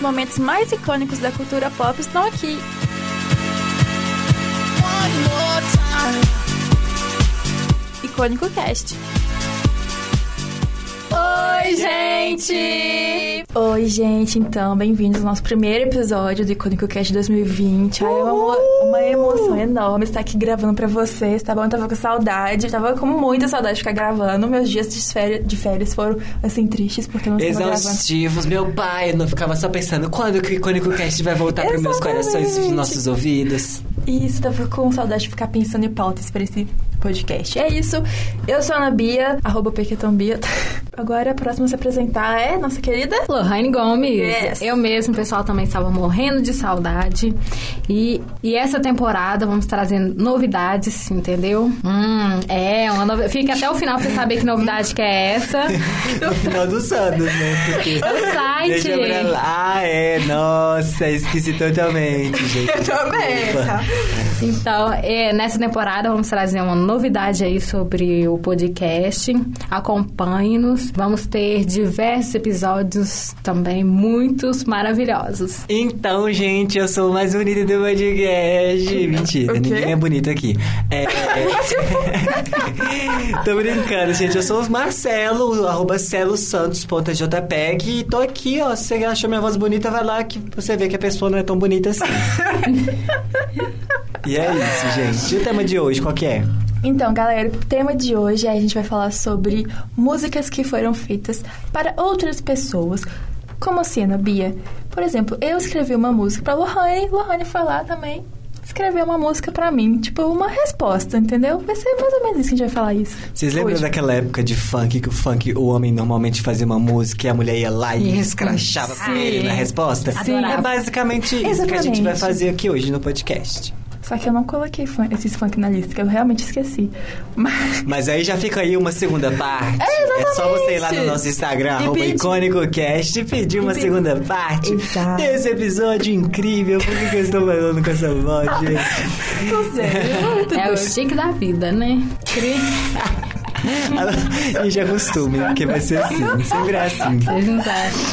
os momentos mais icônicos da cultura pop estão aqui. Icônico Cast. Oi, gente! Oi, gente, então, bem-vindos ao nosso primeiro episódio do Icônico Cast 2020. Ai, é uma, uma emoção enorme estar aqui gravando pra vocês, tá bom? Eu tava com saudade, tava com muita saudade de ficar gravando. Meus dias de férias, de férias foram, assim, tristes, porque eu não estava. Exaustivos, meu pai, eu não ficava só pensando quando que o Icônico Cast vai voltar para meus corações e nossos ouvidos. Isso, tava com saudade de ficar pensando em pautas pra esse podcast. É isso. Eu sou a Ana Bia, arroba Pequetombia. Agora a próxima a se apresentar é nossa querida Lohane Gomes. Yes. Eu mesmo, o pessoal também estava morrendo de saudade. E, e essa temporada vamos trazendo novidades, entendeu? Hum, é, uma. Fica até o final pra você saber que novidade que é essa. No final dos anos, né? Porque... O site. Deixa pra lá. Ah, é. Nossa, esqueci totalmente, gente. Eu também, tá? Então, é, nessa temporada vamos trazer uma novidade aí sobre o podcast. Acompanhe-nos. Vamos ter diversos episódios também, muitos maravilhosos. Então, gente, eu sou o mais bonito do podcast. Mentira, ninguém é bonito aqui. É... tô brincando, gente. Eu sou o Marcelo, arroba celosantos.jpeg e tô aqui, ó. Se você achou minha voz bonita, vai lá que você vê que a pessoa não é tão bonita assim. e é isso, gente. E o tema de hoje, qual que é? Então, galera, o tema de hoje é a gente vai falar sobre músicas que foram feitas para outras pessoas. Como assim, Ana Bia? Por exemplo, eu escrevi uma música pra Lohane, Lohane foi lá também escreveu uma música pra mim. Tipo, uma resposta, entendeu? Vai ser mais ou menos isso que a gente vai falar isso. Vocês lembram hoje. daquela época de funk que o funk, o homem normalmente fazia uma música e a mulher ia lá e escrachava pra Sim. ele na resposta? Adorava. É basicamente isso que a gente vai Exatamente. fazer aqui hoje no podcast. Só que eu não coloquei fun- esses funk na lista, que eu realmente esqueci. Mas. Mas aí já fica aí uma segunda parte. É, É só você ir lá no nosso Instagram, E arroba IcônicoCast, e pedir uma E segunda parte Exato. desse episódio incrível. Por que, que eu estou falando com essa voz, gente? Não sei. muito É o chique da vida, né? E já costume, porque vai ser assim, sempre é assim.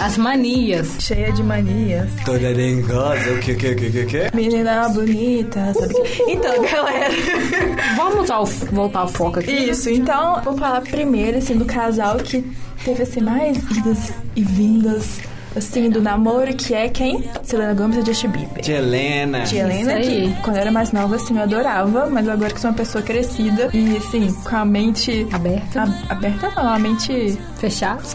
As manias. Cheia de manias. Toda dengosa, o que, que, que, que, que? Menina bonita, sabe? que- Então, galera. Vamos ao, voltar ao foco aqui. Isso, então, vou falar primeiro, assim, do casal que teve, assim, mais idas e vindas, assim, do namoro, que é quem? Selena Gomez e Justin Bieber. Tia Helena. Tia Helena, que quando eu era mais nova, assim, eu adorava, mas agora que sou uma pessoa crescida e, assim, com a mente... Aberta. a- aberta não, a mente Fechado.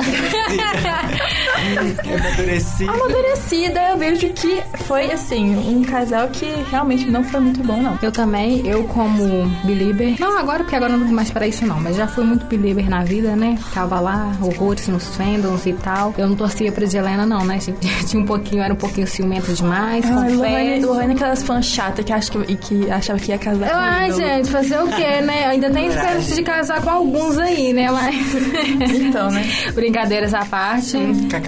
Amadurecida. amadurecida, eu vejo que foi, assim, um casal que realmente não foi muito bom, não. Eu também, eu como belieber. Não agora, porque agora eu não vou mais para isso não, mas já fui muito belieber na vida, né? Tava lá, horrores nos fandoms e tal. Eu não torcia pra Helena não, né? gente? Tinha um pouquinho, era um pouquinho ciumento demais, Ai, Lohane, confesso. Lohane é aquelas fãs chatas que, acha que, e que achava que ia casar com Ai, gente, fazer o quê, né? Ainda tem esperança de casar com alguns aí, né? Mas. Então, né? Brincadeiras à parte.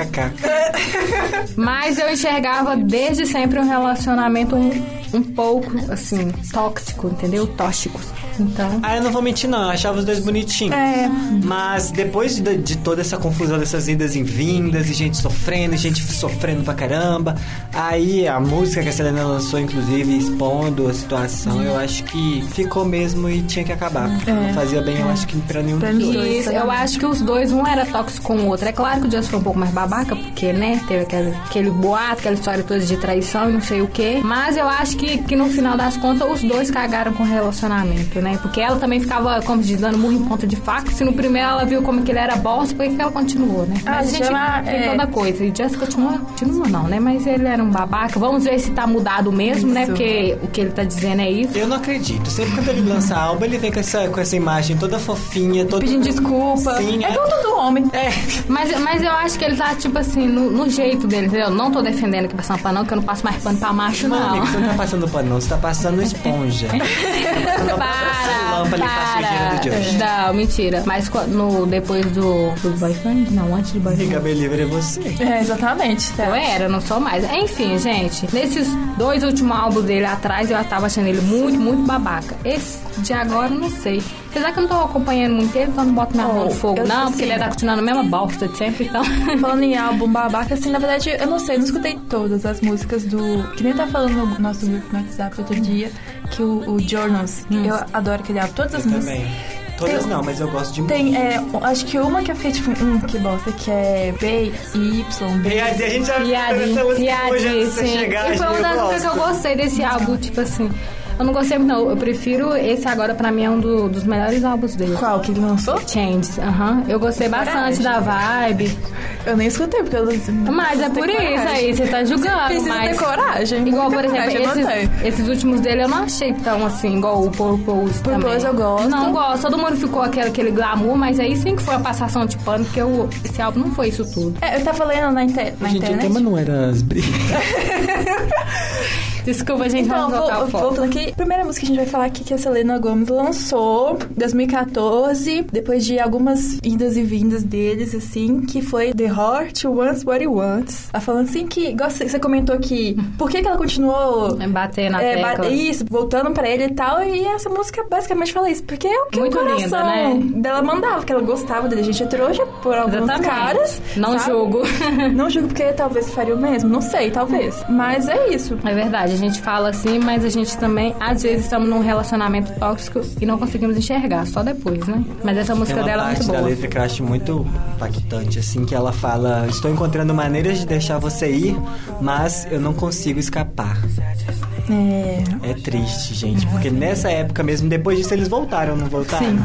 KKK. Mas eu enxergava desde sempre um relacionamento um, um pouco, assim, tóxico, entendeu? Tóxico. Então. Ah, eu não vou mentir, não. Eu achava os dois bonitinhos. É. Mas depois de, de toda essa confusão dessas idas e vindas, e gente sofrendo, e gente sofrendo pra caramba, aí a música que a Selena lançou, inclusive, expondo a situação, eu acho que ficou mesmo e tinha que acabar. Porque É. não fazia bem, eu acho que pra nenhum Pra dos dois. Isso, eu acho que os dois, um era tóxico com o outro. É claro que o Just foi um pouco mais babaca, porque, né, teve aquele, aquele boato, aquela história toda de traição e não sei o quê. Mas eu acho que, que no final das contas, os dois cagaram com o relacionamento, né? Porque ela também ficava, como se diz, dando murro em ponta de faca. Se no primeiro ela viu como que ele era bosta, por que que ela continuou, né? Ah, Mas a gente já, tem é. toda coisa. E Just continua, continua não, né? Mas ele era um babaca. Vamos ver se tá mudado mesmo, né? Isso. Porque o que ele tá dizendo é isso. Eu não acredito. Sempre quando ele lança álbum, ele vem com essa, com essa imagem toda fofinha, toda. Pedindo desculpa. Sim, é é. igual todo homem. É. Mas, mas eu acho que ele tá, tipo assim, no, no jeito dele, entendeu? Não tô defendendo aqui passando pano, não, que eu não passo mais pano pra macho, Não, não. você não tá passando pano, não. Você tá passando esponja. Passa a lâmpada e o do Josh. Não, mentira. Mas no, depois do, do boyfriend? Não, antes do boyfriend. Fica bem livre é você. É, exatamente. Tá? Eu era, não sou mais. Enfim, gente, nesses dois últimos álbuns dele atrás, eu tava achando ele muito, muito babaca. Esse de agora, não sei. Apesar que eu não tô acompanhando muito ele, então não boto minha mão no Oh, fogo, eu, não, assim, porque ele tá continuando a mesma bosta de sempre, então. Falando em álbum babaca, assim, na verdade, eu não sei, eu não escutei todas as músicas do. Que nem tá falando no nosso grupo no WhatsApp outro dia, que o, o Journals, eu adoro aquele álbum, todas as Eu músicas. também. Todas Tem- não, mas eu gosto de Tem, é, acho que uma que eu fiquei tipo, hum, que bosta, que é B, Y, B. Piadinha, a gente já piadinha, você sim. chegar, E foi uma das coisas que eu gostei desse álbum, tipo assim. Eu não gostei muito, não. Eu prefiro esse agora, pra mim, é um do- dos melhores álbuns dele. Qual que ele lançou? Changes, aham. Eu gostei bastante da vibe. Eu nem escutei, porque eu Mas é por isso aí, você tá julgando. Precisa mas... ter coragem. Igual, por exemplo, coragem, eu não tenho. esses, esses últimos dele eu não achei tão assim, igual o Purpose também. Purpose eu gosto. Não gosto, todo mundo ficou aquele, aquele glamour, mas aí sim que foi uma passação de pano, porque o, esse álbum não foi isso tudo. É, eu tava lendo na, inter- na Gente, o internet. tema não era as brigas. Desculpa, gente, Então, vamos voltar vou, voltando aqui, primeira música que a gente vai falar aqui que a Selena Gomez lançou em 2014, depois de algumas idas e vindas deles, assim, que foi The Heart Wants What It Wants. Ela falando assim que, você comentou que, por que, que ela continuou É bater na é, tecla. isso, voltando pra ele e tal, e essa música basicamente fala isso, porque é o que Muito o coração linda, né? dela mandava, que ela gostava dele, a gente é trouxa por alguns Exatamente. caras. Não sabe? julgo. Não julgo porque talvez faria o mesmo, não sei, talvez. Mas é isso. É verdade, a gente fala assim, mas a gente também, às vezes, estamos num relacionamento tóxico e não conseguimos enxergar, só depois, né? Mas essa Tem música dela é parte muito da boa. letra que eu acho muito impactante, assim, que ela fala: Estou encontrando maneiras de deixar você ir, mas eu não consigo escapar. É. É triste, gente, porque nessa época mesmo, depois disso eles voltaram, não voltaram? Sim.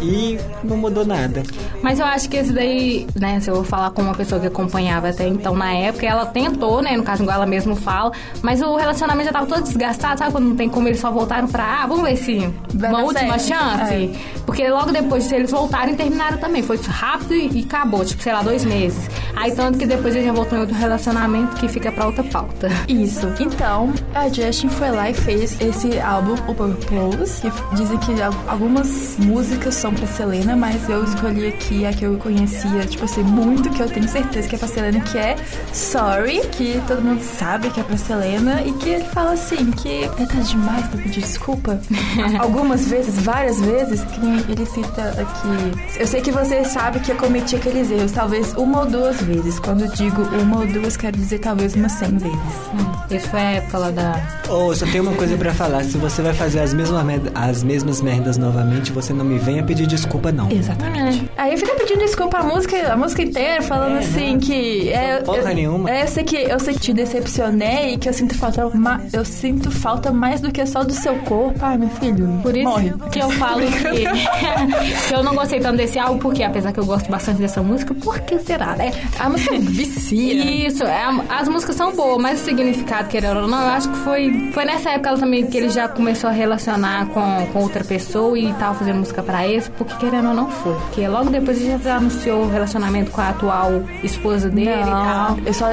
E não mudou nada. Mas eu acho que esse daí, né, se eu vou falar com uma pessoa que acompanhava até então na época, ela tentou, né, no caso igual ela mesmo fala, mas o relacionamento já tava todo desgastado, sabe quando não tem como eles só voltaram pra, ah, vamos ver se Vai uma última certo. chance. Porque logo depois disso eles voltaram e terminaram também, foi rápido e, e acabou, tipo, sei lá, dois meses. Aí tanto que depois ele já voltou em outro relacionamento que fica pra outra pauta. Isso. Então, a Justin foi lá e fez esse álbum, o Purpose, que dizem que al- algumas músicas são pra Selena, mas eu escolhi aqui a que eu conhecia, tipo assim, muito, que eu tenho certeza que é pra Selena, que é Sorry, que todo mundo sabe que é pra Selena, e que ele fala assim, que é tarde demais pra pedir desculpa. Algumas vezes, várias vezes, que ele cita aqui. Eu sei que você sabe que eu cometi aqueles erros, talvez uma ou duas vezes. Quando eu digo uma ou duas, quero dizer talvez umas cem vezes. Isso foi a época lá da. Ô, só tenho uma coisa pra falar: se você vai fazer as mesmas, as mesmas merdas novamente, você não me venha pedir desculpa, não. Exatamente. Aí fica pedindo desculpa a música, a música inteira, falando É, assim né? que. É, Porra eu, nenhuma. É, eu sei que eu sei que te decepcionei e que eu sinto falta. ma- eu sinto falta mais do que só do seu corpo. Ai, meu filho. Por isso morre. que eu falo que, que eu não gostei tanto desse álbum, porque apesar que eu gosto bastante dessa música, por que será, né? A música vicia. Isso, é, as músicas são boas, mas o significado, querendo ou não, eu acho que foi, foi nessa época ela também que ele já começou a relacionar com, com outra pessoa e tava fazendo música pra porque querendo ou não foi. Porque logo depois ele já anunciou o relacionamento com a atual esposa dele e Não, tal. eu só.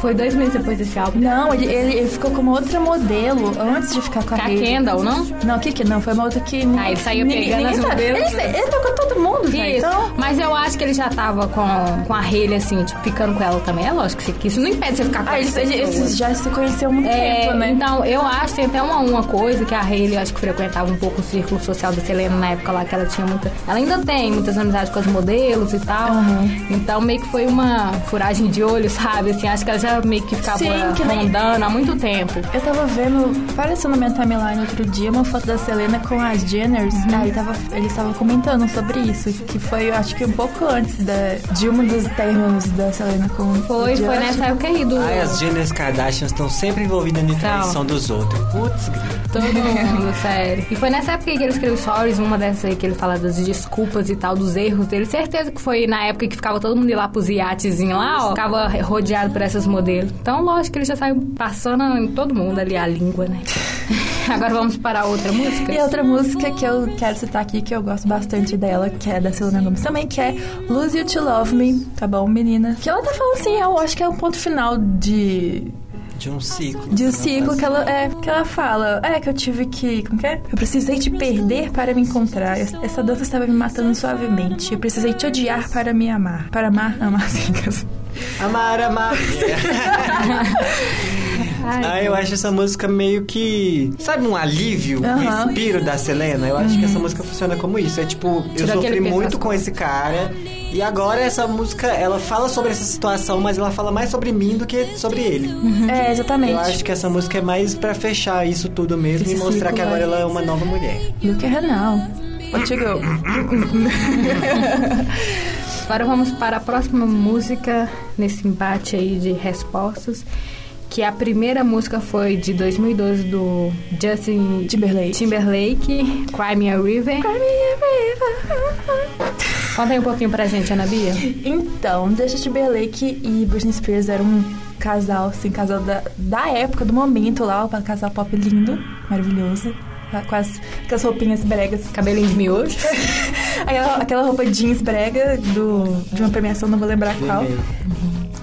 Foi dois meses depois desse álbum. Não, ele, ele, ele ficou com uma outra modelo antes de ficar com a a. Kendall, não? Não, que que não? Foi uma outra que... Ah, ele saiu pegando as modelos. Ele, ele tocou todo mundo. Isso. Então... Mas eu acho que ele já tava com, com a Hailey, assim, tipo, ficando com ela também. É lógico que isso- que não impede você ficar com Ah, essa pessoa. eles já se conheceram há muito É, tempo, né? Então, eu acho, tem até uma, uma coisa que a Hailey, eu acho que frequentava um pouco o círculo social da Selena na época lá, que ela tinha Ela ainda tem muitas amizades com as modelos e tal. Uhum. Então, meio que foi uma furagem de olho, sabe? Assim, acho que ela já meio que ficava Sim, que nem- rondando há muito tempo. Eu tava vendo, apareceu na minha timeline outro dia, uma foto da Selena com as Jenners. Uhum. Aí tava, eles estavam comentando sobre isso, que foi, eu acho que um pouco antes da, de um dos términos da Selena com o Foi, foi nessa época aí do... Ai, as Jenner Kardashians estão sempre envolvidas na traição dos outros. Putz. Todo mundo, sério. E foi nessa época que ele escreveu Stories, uma dessas aí que ele fala das desculpas e tal, dos erros dele. Certeza que foi na época que ficava todo mundo lá pros iatezinhos lá, ó. Ficava rodeado por essas modelos. Então, lógico que ele já saiu passando em todo mundo ali a língua, né? Agora vamos para outra música. E outra música que eu quero citar aqui, que eu gosto bastante dela, que é da Selena Gomez também, que é Lose You To Love Me, tá bom, menina? Que ela tá falando assim, eu acho que é o ponto final de... De um ciclo. De um ciclo que ela, é, que ela fala. É, que eu tive que. Como que é? Eu precisei te perder para me encontrar. Es- Essa dança estava me matando suavemente. Eu precisei te odiar para me amar. Para amar, amar sim. Amar, amar. Ah, eu acho essa música meio que. Sabe, um alívio, um respiro da Selena? Eu acho que essa música funciona como isso. É tipo, eu Tira sofri muito com esse cara. E agora essa música, ela fala sobre essa situação, mas ela fala mais sobre mim do que sobre ele. É, exatamente. Eu acho que essa música é mais pra fechar isso tudo mesmo Esse e mostrar que agora é. ela é uma nova mulher. Look at her now. What you go? Agora vamos para a próxima música nesse embate aí de respostas. Que a primeira música foi de 2012 do Justin Timberlake. Timberlake, Cry Me a River. Conta aí um pouquinho pra gente, Ana Bia. Então, Justin Timberlake e Britney Spears eram um casal, assim, casal da, da época, do momento lá, um casal pop lindo, maravilhoso. Com as, com as roupinhas bregas. Cabelinho de miojo. Aquela, aquela roupa jeans brega do, de uma premiação, não vou lembrar qual.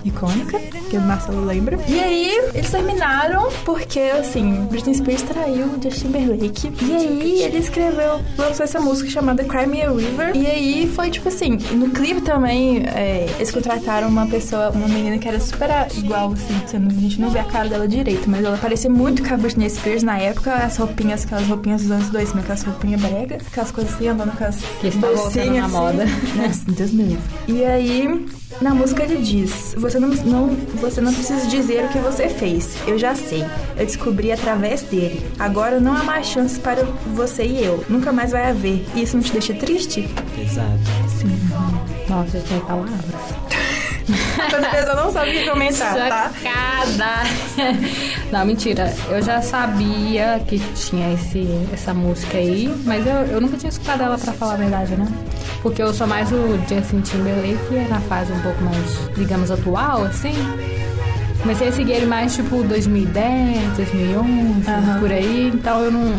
Icônica, que o Marcelo lembra. E aí, eles terminaram porque, assim, Britney Spears traiu o Justin Timberlake. E aí, ele escreveu, lançou essa música chamada Cry Me a River. E aí, foi tipo assim, no clipe também, é, eles contrataram uma pessoa, uma menina que era super igual, assim, a gente não vê a cara dela direito, mas ela parecia muito com a Britney Spears na época, as roupinhas, aquelas roupinhas dos anos 2000, aquelas roupinhas brega, aquelas coisas assim, andando com as bolsinhas na assim. moda. Nossa, Deus me livre. E aí, na música ele diz: você não, não, você não precisa dizer o que você fez. Eu já sei. Eu descobri através dele. Agora não há mais chances para você e eu. Nunca mais vai haver. E isso não te deixa triste? Exato. Nossa, tem palavras. Pessoa não que comentar, tá? Chocada! Não, mentira. Eu já sabia que tinha esse, essa música aí, mas eu, eu nunca tinha escutado ela pra falar a verdade, né? Porque eu sou mais o Justin Timberlake, é na fase um pouco mais, digamos, atual, assim. Comecei a seguir ele mais tipo 2010, 2011, Aham. por aí. Então eu não.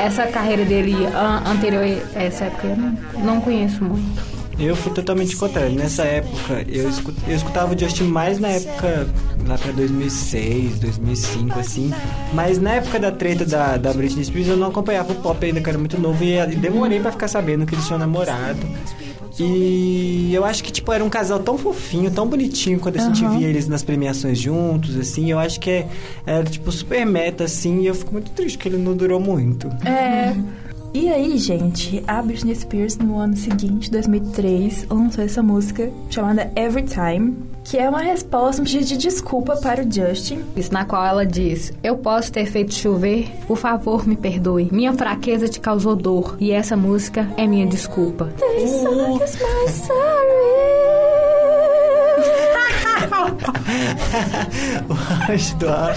Essa carreira dele an- anterior a essa época eu não, não conheço muito. Eu fui totalmente contrário. Nessa época, eu, escu- eu escutava o Justin mais na época, lá pra 2006, 2005, assim. Mas na época da treta da, da Britney Spears, eu não acompanhava o pop ainda, que era muito novo. E, e demorei pra ficar sabendo que eles tinham namorado. E eu acho que, tipo, era um casal tão fofinho, tão bonitinho quando a gente via eles nas premiações juntos, assim. Eu acho que é, era, tipo, super meta, assim. E eu fico muito triste que ele não durou muito. É. E aí, gente, a Britney Spears, no ano seguinte, 2003, lançou essa música chamada Every Time, que é uma resposta, um pedido de desculpa para o Justin. Isso na qual ela diz: Eu posso ter feito chover, por favor, me perdoe. Minha fraqueza te causou dor e essa música é minha desculpa. This song is my sorry. o anjo do ar.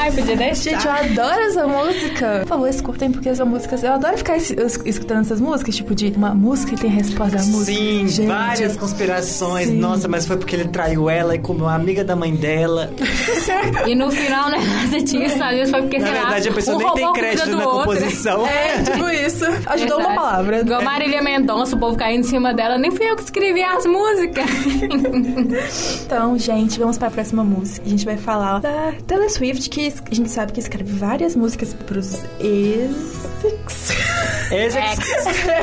Ai, podia deixar. Gente, eu adoro essa música. Por favor, escutem, porque essa música. Eu adoro ficar es- es- escutando essas músicas, tipo de uma música e tem resposta da música. Sim, Gente, várias conspirações. sim. Nossa, mas foi porque ele traiu ela e comeu a amiga da mãe dela. E no final é nada disso, às vezes foi porque Na sei lá, verdade, a pessoa um nem tem roubou a crédito na do outro. composição. É, tipo isso. Ajudou uma Verdade. palavra. Igual Marília Mendonça, o povo caindo em cima dela. Nem fui eu que escrevi as músicas. Então, gente, vamos para a próxima música. A gente vai falar da Taylor Swift, que es- a gente sabe que escreve várias músicas pros ex... Ex.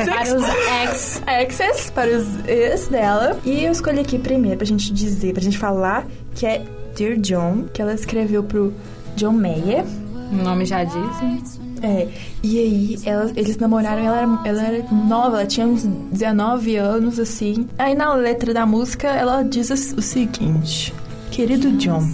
Vários ex. exes, para os ex dela. E eu escolhi aqui primeiro pra gente dizer, pra gente falar, que é Dear John, que ela escreveu pro John Mayer. O nome já dizem. É, e aí ela- eles namoraram, ela era, ela era nova, ela tinha uns 19 anos, assim. Aí na letra da música ela diz o seguinte: Querido John,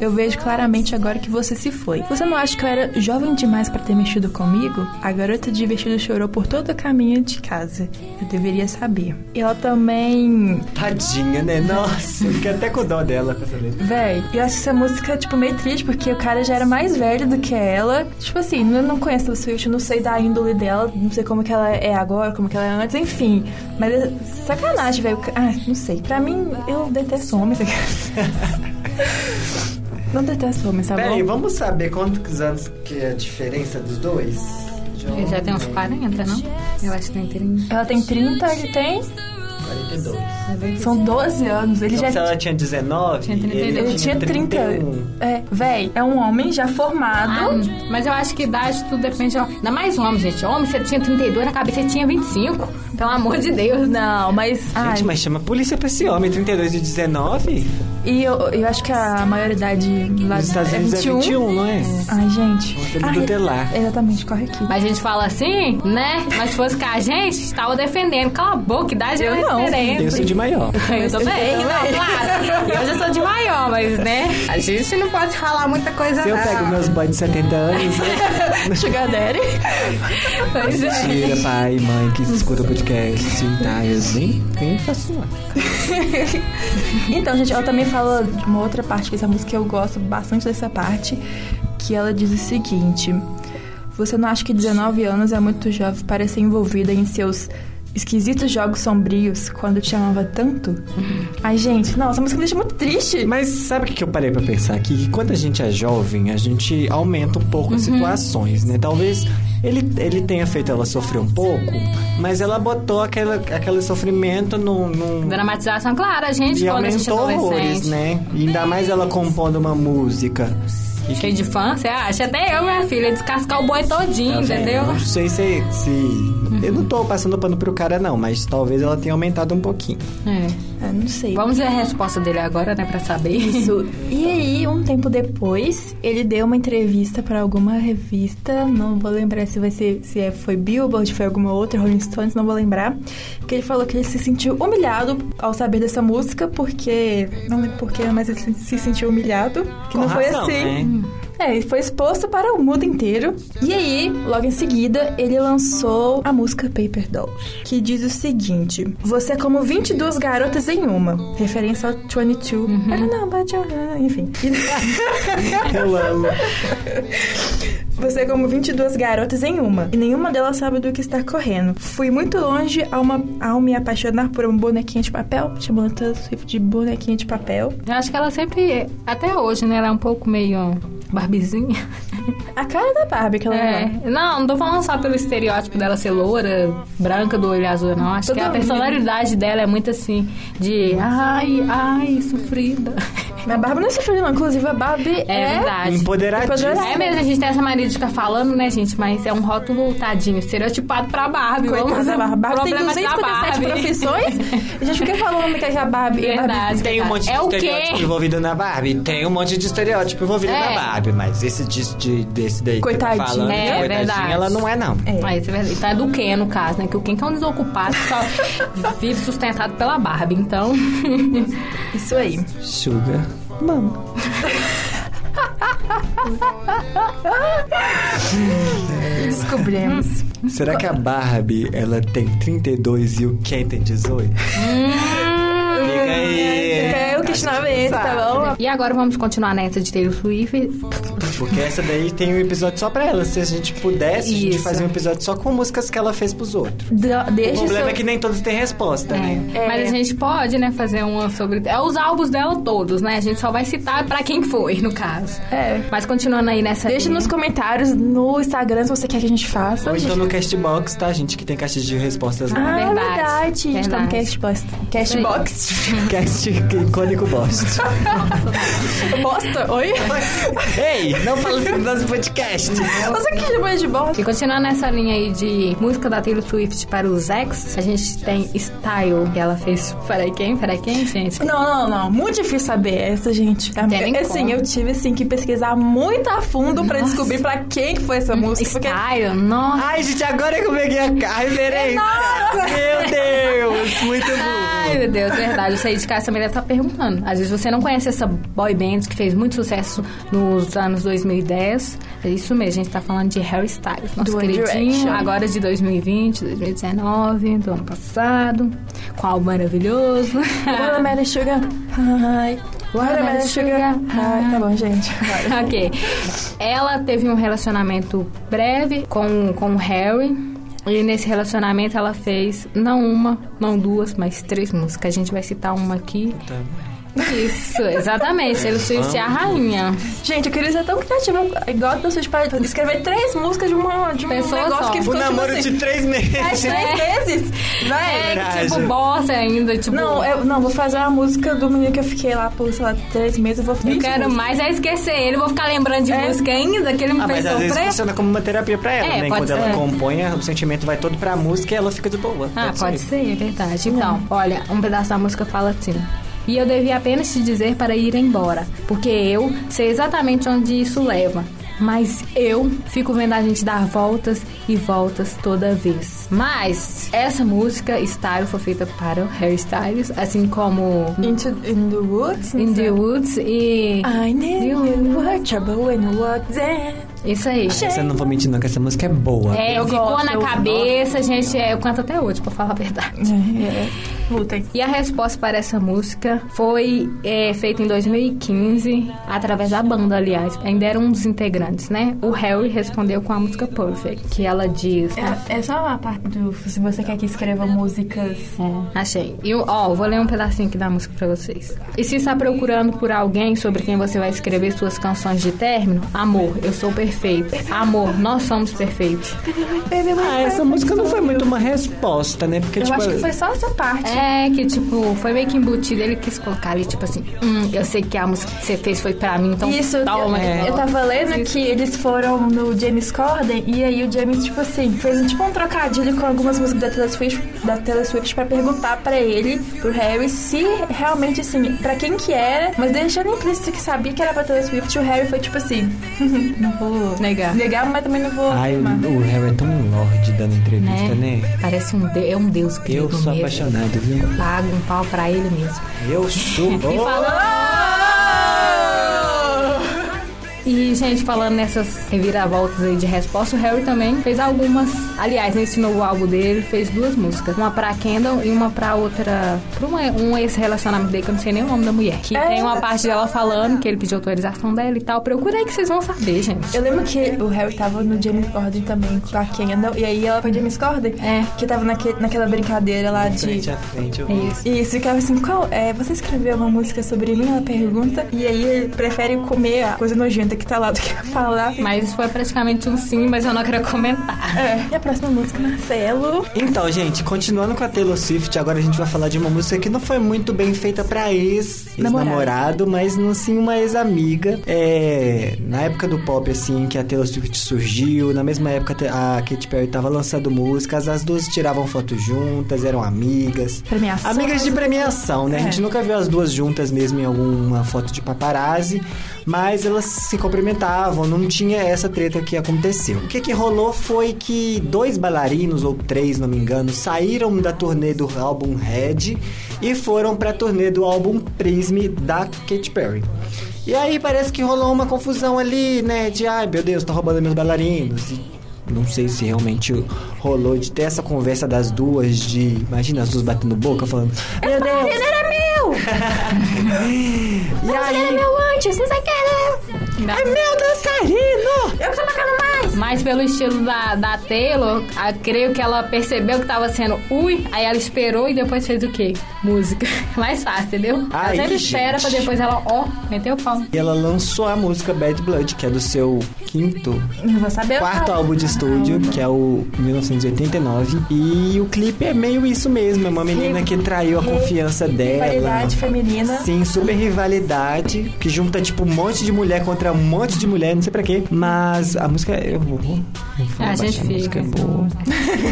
eu vejo claramente agora que você se foi. Você não acha que eu era jovem demais pra ter mexido comigo? A garota de vestido chorou por todo o caminho de casa. Eu deveria saber. E ela também Tadinha, né? Nossa, eu fiquei até com dó dela com essa letra. Véi, eu acho essa música, tipo, meio triste, porque o cara já era mais velho do que ela. Tipo assim, eu não conheço a Swift, eu não sei da índole dela, não sei como que ela é agora, como que ela é antes, enfim. Mas é sacanagem, velho. Ah, não sei. Pra mim, eu detesto homens. Não detesto homens, tá Pera aí, bom? vamos saber quantos anos que é a diferença dos dois? Ele já tem uns 40, não? Eu acho que tem 30. Ela tem 30, ele tem 42. São 12 anos. Ele Então, já se ela tinha 19, Tinha 32. ele, ele tinha 30. 31. É, véi, é um homem já formado. Ah, mas eu acho que idade tudo depende. Ainda mais homem, gente. Homem, você tinha 32, na cabeça você tinha 25. Pelo amor de Deus. Não, mas. ai, Gente, mas chama a polícia pra esse homem, 32 e 19? E eu, eu acho que a maioridade lá Nos Estados é Unidos 21. é 21, não é? Ai, gente. Ai, tutelar. Exatamente, corre aqui. Mas a gente fala assim, né? Mas se fosse com a gente, tava defendendo. Cala a boca, idade Eu é não. diferente. Eu sou de maior. Eu também, Eu não, claro. Eu já sou de maior, mas, né? A gente não pode falar muita coisa, Se eu não. pego meus boys de 70 anos, né? Sugar Daddy. Pois é. Mentira, pai mãe que escuta o podcast, tá? Eu nem, nem faço. Então, gente, ela também fala de uma outra parte dessa música que eu gosto bastante dessa parte, que ela diz o seguinte: Você não acha que 19 anos é muito jovem para ser envolvida em seus esquisitos jogos sombrios quando te amava tanto? Ai, gente, não, essa música me deixa muito triste. Mas sabe o que eu parei pra pensar aqui? Que quando a gente é jovem, a gente aumenta um pouco as situações, né? Talvez ele, ele tenha feito ela sofrer um pouco, mas ela botou aquela, aquele sofrimento num... num Dramatização, claro, a gente, e quando a gente é aumentou horrores, né? E ainda mais ela compondo uma música. Cheio de fã, você acha? Até eu, minha filha, descascar o boi todinho, Tá entendeu? Não sei se, se... Eu não tô passando pano pro cara, não, mas talvez ela tenha aumentado um pouquinho. É. Ah, não sei. Vamos ver a resposta dele agora, né, pra saber. Isso. E aí, um tempo depois, ele deu uma entrevista para alguma revista, não vou lembrar se vai ser se é- foi Billboard, foi alguma outra, Rolling Stones, não vou lembrar. Que ele falou que ele se sentiu humilhado ao saber dessa música, porque não lembro porquê, mas ele se- se sentiu humilhado, que Com não foi razão, assim. né? Mm. É, foi exposto para o mundo inteiro. E aí, logo em seguida, ele lançou a música Paper Dolls, que diz o seguinte: Você é como 22 garotas em uma. Referência ao 22. I don't know about you. Enfim. Eu amo. Você é como 22 garotas em uma. E nenhuma delas sabe do que está correndo. Fui muito longe ao, uma- ao me apaixonar por um bonequinho de papel. Chamando Taylor Swift de bonequinho de papel. Eu acho que ela sempre, até hoje, né, ela é um pouco meio barbizinha. A cara da Barbie que ela É. é. Não, não tô falando só pelo estereótipo dela ser loura, branca, do olho azul, não. Acho Todo que a mundo. personalidade dela é muito assim, de ai, ai, sofrida. Mas a Barbie não é sofrida, não. Inclusive, a Barbie é... É verdade. Empoderadíssima. Empoderada. É mesmo, a gente tem essa mania de ficar falando, né, gente? Mas é um rótulo, tadinho, estereotipado pra Barbie. Coitada Vamos da Barbie. Barbie tem problemas da 257 Barbie. profissões. A gente fica falando que a Barbie... a Verdade. Barbie Tem um monte de É estereótipo envolvido na Barbie? Tem um monte de estereótipo envolvido É. na Barbie, mas esse de, de- desse daí Coitadinha. que falando, É, coitadinha, verdade. ela não é, não. É. Ah, isso é verdade. Então é do Ken, no caso, né? Que o Ken que é um desocupado que só vive sustentado pela Barbie. Então, Isso aí. Sugar. Mama. Descobrimos. Será que a Barbie, ela tem 32 e o Ken tem 18? Fica aí. É questionamento, tá bom? e agora vamos continuar nessa de Taylor Swift. Porque essa daí tem um episódio só pra ela. Se a gente pudesse, a gente Isso. fazia um episódio só com músicas que ela fez pros outros. Da- O problema seu... é que nem todos têm resposta, né? É. Mas a gente pode, né, fazer uma sobre. É os álbuns dela todos, né? A gente só vai citar pra quem foi, no caso. É. Mas continuando aí nessa. Deixa nos comentários no Instagram se você quer que a gente faça. Ou gente. então no Castbox, tá? A gente que tem caixa de respostas lá. Ah, Verdade. verdade. A gente tá no Verdade. Castbox. Castbox. Cast icônico bosta. Bosta? Oi? Ei, não fala assim do nosso podcast. Você que chama de bosta? E continuando nessa linha aí de música da Taylor Swift para os ex, a gente tem Style, que ela fez. Peraí, quem? Peraí, quem, gente? Não, não, não. Muito difícil saber essa, gente. Tem nem assim, como. eu tive assim, que pesquisar muito a fundo pra Nossa. descobrir pra quem que foi essa música. Porque Style, nossa. Ai, gente, agora que eu peguei a, referência. Meu Deus, muito Ai, bom. meu Deus, verdade. Você aí de casa também deve estar perguntando. Às vezes você não conhece essa boy band que fez muito sucesso nos anos 2010. É isso mesmo, a gente tá falando de Harry Styles, nosso Do queridinho. Direction. Agora de 2020, 2019, do ano passado. Com álbum maravilhoso. Watermelon Sugar High. Watermelon Sugar High. Tá bom, gente. Ok. Ela teve um relacionamento breve com, com o Harry. E nesse relacionamento ela fez não uma, não duas, mas três músicas. A gente vai citar uma aqui. Isso, exatamente. Taylor Swift é a rainha. Gente, eu queria ser tão criativa igual a Taylor Swift pra escrever três músicas de, uma, de um Pessoa negócio só. que O ficou tipo namoro assim, de três meses. faz três meses. Vai. É, que tipo, bosta ainda, tipo... Não, eu não, vou fazer uma música do menino que eu fiquei lá por, sei lá, três meses. Eu vou Eu 20 quero mais é esquecer ele, vou ficar lembrando de É. música ainda, que ele me Ah, fez mas às vezes sofrer. funciona como uma terapia pra ela, É, né? pode Quando ela ser. compõe, o sentimento vai todo pra música e ela fica de boa. Ah, pode ser, é verdade. Então, olha, um pedaço da música fala assim. E eu devia apenas te dizer para ir embora, porque eu sei exatamente onde isso leva. Mas eu fico vendo a gente dar voltas e voltas toda vez. Mas essa música, Style, foi feita para o Harry Styles, assim como Into in the Woods. In the Woods e. I knew you were trouble when you walked in. Isso aí. Essa eu não vou mentir, não, que essa música é boa. É, Eu ficou gosto, na eu cabeça, gente. é, Eu canto até hoje, pra falar a verdade. É, é. Lutem. E a resposta para essa música foi é, feita em 2015, através da banda, aliás. Ainda era um dos integrantes, né? O Harry respondeu com a música Perfect, que ela diz. É, é só a parte do. Se você quer que escreva músicas. É, achei. E, ó, vou ler um pedacinho aqui da música pra vocês. E se está procurando por alguém sobre quem você vai escrever suas canções de término? Amor, eu sou perfeito. Amor, nós somos perfeitos. Ah, essa música não foi muito uma resposta, né? Porque, Eu tipo, acho que foi só essa parte. É, que tipo, foi meio que embutido. Ele quis colocar ali, tipo assim, hum, eu sei que a música que você fez foi pra mim, então Isso, toma. eu, eu tava lendo que eles foram no James Corden e aí o James, tipo assim, fez um, tipo um trocadilho com algumas músicas da Taylor Swift, da Taylor Swift pra perguntar pra ele, pro Harry, se realmente, assim, pra quem que era, mas deixando implícito que sabia que era pra Taylor Swift, o Harry foi tipo assim, não vou Negar. negar, mas também não vou Ai, o, o Harry é tão lorde dando entrevista, né? Parece um deus, é um deus Eu grego sou mesmo. apaixonado, viu? Paga um pau pra ele mesmo. Eu sou. E falando... E, gente, falando nessas reviravoltas aí de resposta, o Harry também fez algumas. Aliás, nesse novo álbum dele, fez duas músicas. Uma pra Kendall e uma pra outra. Pra uma, um ex-relacionamento dele, que eu não sei nem o nome da mulher. Que É. tem uma parte dela falando que ele pediu autorização dela e tal. Procura aí que vocês vão saber, gente. Eu lembro que o Harry tava no James Corden também, com a Kendall, e aí ela foi James Corden, É. que tava naque, naquela brincadeira lá de... Frente a frente, eu É vi. isso. E isso ficava assim, qual é? Você escreveu uma música sobre mim? Ela pergunta. E aí ele prefere comer a coisa nojenta que tá lá do que falar. Mas foi praticamente um sim, mas eu não queria comentar. É. E a próxima música, Marcelo? Então, gente, continuando com a Taylor Swift, agora a gente vai falar de uma música que não foi muito bem feita pra ex, ex-namorado, mas não sim uma ex-amiga. É, na época do pop, assim, que a Taylor Swift surgiu, na mesma época a Katy Perry tava lançando músicas, as duas tiravam fotos juntas, eram amigas. Premiação. Amigas de premiação, né? A gente É. nunca viu as duas juntas mesmo em alguma foto de paparazzi, mas elas se cumprimentavam, não tinha essa treta que aconteceu. O que que rolou foi que dois bailarinos, ou três, não me engano, saíram da turnê do álbum Red e foram pra turnê do álbum Prism da Katy Perry. E aí parece que rolou uma confusão ali, né? De, ai meu Deus, tá roubando meus bailarinos. E não sei se realmente rolou de ter essa conversa das duas, de. Imagina as duas batendo boca falando. Meu Deus! Era meu! E aí. meu antes, não sei o que É meu dançarino! Eu tô marcando mais! Mas pelo estilo da, da Taylor, a- creio que ela percebeu que tava sendo ui, aí ela esperou e depois fez o quê? Música. Mais fácil, entendeu? Ai, ela sempre espera gente. pra depois ela, ó, meteu o pau. E ela lançou a música Bad Blood, que é do seu quinto, Não vou saber. quarto álbum de estúdio, que é o 1989. E o clipe é meio isso mesmo, é uma menina que traiu a confiança dela. Rivalidade feminina. Sim, super rivalidade, que junta, tipo, um monte de mulher contra um monte de mulher, não sei pra quê. Mas a música, eu A gente a música é fica. boa.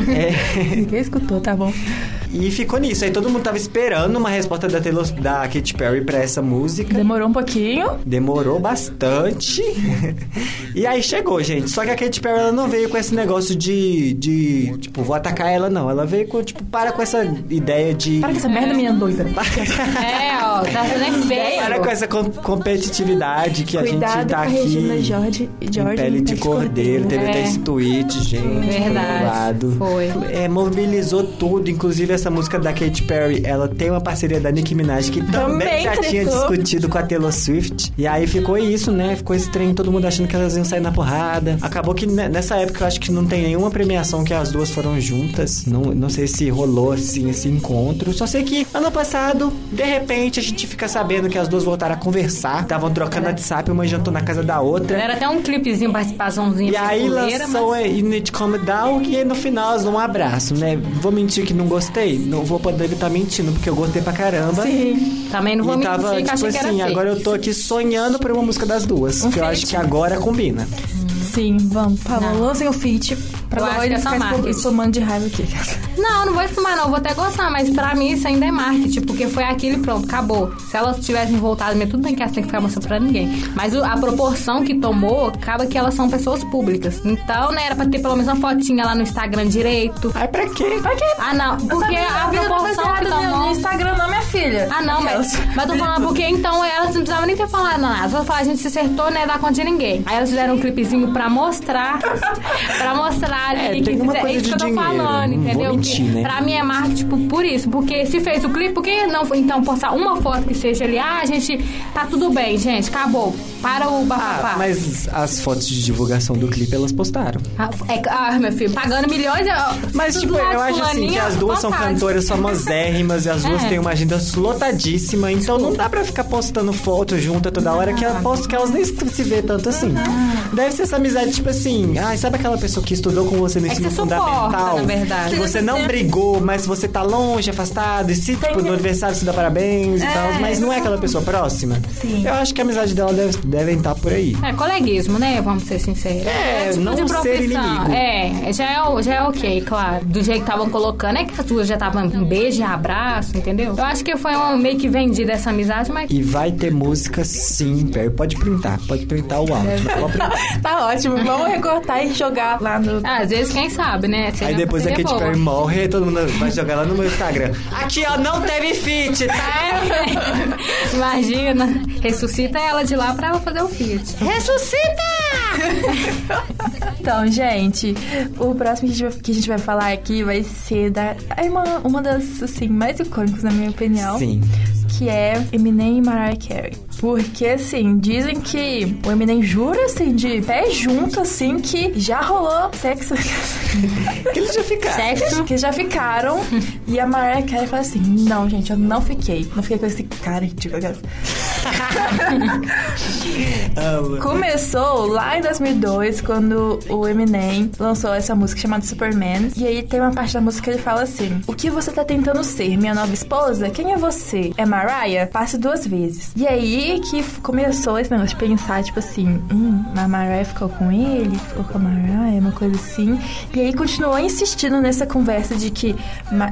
É, Ninguém escutou, tá bom. e ficou nisso. Aí todo mundo tava esperando uma resposta da, Taylor, da Katy Perry pra essa música. Demorou um pouquinho. Demorou bastante. e aí chegou, gente. Só que a Katy Perry ela não veio com esse negócio de, de. Tipo, vou atacar ela, não. Ela veio com, tipo, para com essa ideia de. Para com essa merda, menina doida. É, ó, tá fazendo feio. Para com essa com- competitividade que a Cuidado gente tá com a aqui. Regina Jorge. em Jorge pele de cordeiro. Teve até É. esse tweet, gente. Verdade, foi. É, mobilizou tudo, inclusive essa música da Katy Perry, ela tem uma parceria da Nicki Minaj, que também, Também já tinha discutido com a Taylor Swift. E aí ficou isso, né? Ficou esse trem, todo mundo achando que elas iam sair na porrada. Acabou que ne- nessa época eu acho que não tem nenhuma premiação que as duas foram juntas. Não, não sei se rolou assim esse encontro. Só sei que ano passado, de repente, a gente fica sabendo que as duas voltaram a conversar. Estavam trocando WhatsApp, uma jantou na casa da outra. Era até um clipezinho, participaçãozinha E aí lançou mas- é, You Need to Calm Down e aí no final elas um abraço, né? Vou mentir que não gostei? Não vou poder estar mentindo, porque eu gostei pra caramba. Sim. Também não vou e mentir tava, que tipo achei que era assim, agora eu tô aqui sonhando por uma música das duas. Um que eu acho que agora combina. Sim, vamos. Não. lancem o feat. Pra Eu lá acho que ele é só ficar marketing. espumando de raiva aqui. Não, não vou espumar não, vou até gostar, mas pra mim isso ainda é marketing, porque foi aquilo e pronto, acabou. Se elas tivessem voltado, tudo bem que elas têm que ficar mostrando pra ninguém, mas a proporção que tomou, acaba que elas são pessoas públicas. Então, né, era pra ter pelo menos uma fotinha lá no Instagram direito. Ai, pra quê? Pra quê? Ah, não, porque a proporção que no tomou... Instagram não, minha filha. Ah, não, mas, mas tô falando porque então elas não precisavam nem ter falado nada. Só falar, a gente se acertou, né? Dar conta de ninguém. Aí elas fizeram um clipezinho pra mostrar. pra mostrar ali É, que tem uma coisa isso que eu tô dinheiro, falando, entendeu? mentir, Que né? Pra mim é marketing tipo, por isso. Porque se fez o clipe, por que não então postar uma foto que seja ali? Ah, gente tá tudo bem, gente, acabou. Para o bafafá. Ah, mas as fotos de divulgação do clipe elas postaram. Ah, é, ah, meu filho, pagando milhões. eu- Mas, tipo, eu acho assim que as duas são cantoras famosérrimas e as duas É. têm uma agenda lotadíssima, então não dá pra ficar postando foto junto toda hora que eu aposto que elas nem se vê tanto assim. Deve ser essa amizade, tipo assim, ai, sabe aquela pessoa que estudou com você no É que você suporta, fundamental? na verdade. Que você não brigou, mas você tá longe, afastado, e se, tipo, no aniversário você dá parabéns e tal, mas não é aquela pessoa próxima. Sim. Eu acho que a amizade dela deve, devem estar por aí. É, coleguismo, né? Vamos ser sinceros. É, tipo não de ser inimigo. É, já é, já é ok, claro. Do jeito que estavam colocando, é que as duas já estavam um beijo e abraço, entendeu? Eu acho que foi um, meio que vendida essa amizade, mas. E vai ter música sim, Perry. Pode printar, pode printar o áudio. Pode printar. Tá ótimo. Vamos recortar e jogar lá no. Ah, às vezes, quem sabe, né? Aí depois a Katy boa. Perry morre e todo mundo vai jogar lá no meu Instagram. Aqui, ó, não teve feat, tá? É. Imagina, ressuscita ela de lá pra ela fazer o feat. Então, gente, o próximo que a gente vai, falar aqui vai ser da. É uma, uma das, assim, mais icônicas, na minha opinião. Sim. Que é Eminem e Mariah Carey. Porque, assim, dizem que o Eminem jura, assim, de pé junto, assim, que já rolou sexo. Que eles já ficaram. Sexo? que já ficaram. e a Mariah Carey fala assim: Não, gente, eu não fiquei. Não fiquei com esse cara ridículo. Amo. Começou lá em 2002, quando o Eminem lançou essa música chamada Superman. E aí tem uma parte da música que ele fala assim: O que você tá tentando ser? Minha nova esposa? Quem é você? É Mariah? Passe duas vezes. E aí que começou esse negócio de pensar, tipo assim: Hum, a Mariah ficou com ele? Ficou com a Mariah? Uma coisa assim. E aí continuou insistindo nessa conversa de que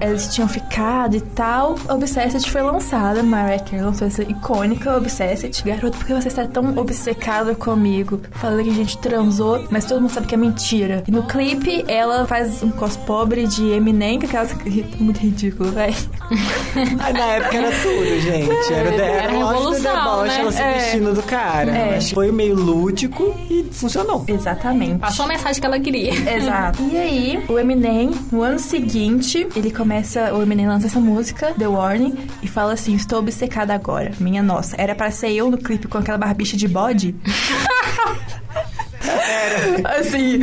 eles tinham ficado e tal. Obsessed foi lançada. Mariah Carey lançou essa icônica Obsessed. Garoto, por que você está tão obcecado comigo? Falando que a gente transou, mas todo mundo sabe que é mentira. E no clipe, ela faz um cos pobre de Eminem, que é aquelas muito ridículo, velho. Na época era tudo, gente. Era, era, Era do revolução, deboche, né? ela se É. vestindo do cara. É. Foi meio lúdico e funcionou. Exatamente. Passou a mensagem que ela queria. Exato. E aí, o Eminem, no ano seguinte, ele começa. O Eminem lança essa música, The Warning, e fala assim: Estou obcecada agora. Minha nossa. Era pra ser eu no clipe com aquela barbicha de bode? Assim,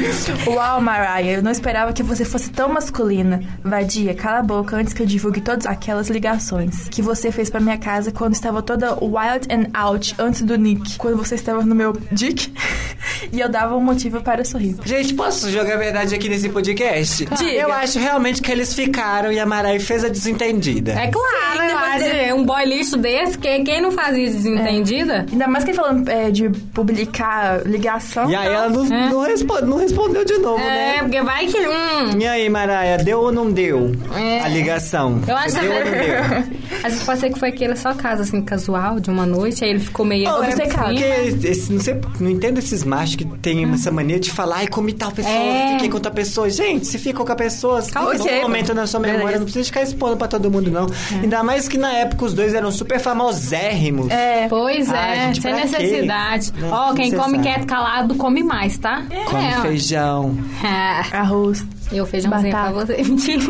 uau, Mariah, eu não esperava que você fosse tão masculina. Vadia, cala a boca antes que eu divulgue todas aquelas ligações que você fez pra minha casa quando estava toda wild and out antes do Nick. Quando você estava no meu dick e eu dava um motivo para sorrir. Gente, posso jogar a verdade aqui nesse podcast? Diga. Eu acho realmente que eles ficaram e a Marai fez a desentendida. É claro, Sim, depois acho. Um boy lixo desse, quem, quem não fazia desentendida? Ainda mais que falando é, de publicar ligação. E aí ela não, É. não, responde, não respondeu de novo, É, né? porque vai que. Hum, E aí, Maraia, deu ou não deu É. a ligação? eu acho que. Deu ou não deu? Às vezes pode ser que foi aquele só caso, assim, casual, de uma noite, aí ele ficou meio. Oh, você Porque, esse, não sei, não entendo esses machos que tem essa mania de falar, ai, comi tal pessoa, É. fiquei com tal pessoa. Gente, se ficou com a pessoa, Ok. num momento na sua memória, não precisa ficar expondo pra todo mundo, não. Ainda mais que na época os dois eram super famosérrimos. É. Pois Ai, é, gente, sem necessidade. Ó, quem come quieto calado, come mais, tá? Come É, ó. feijão. Ah, Arroz. Eu feijãozinho pra Batata. você. Mentira.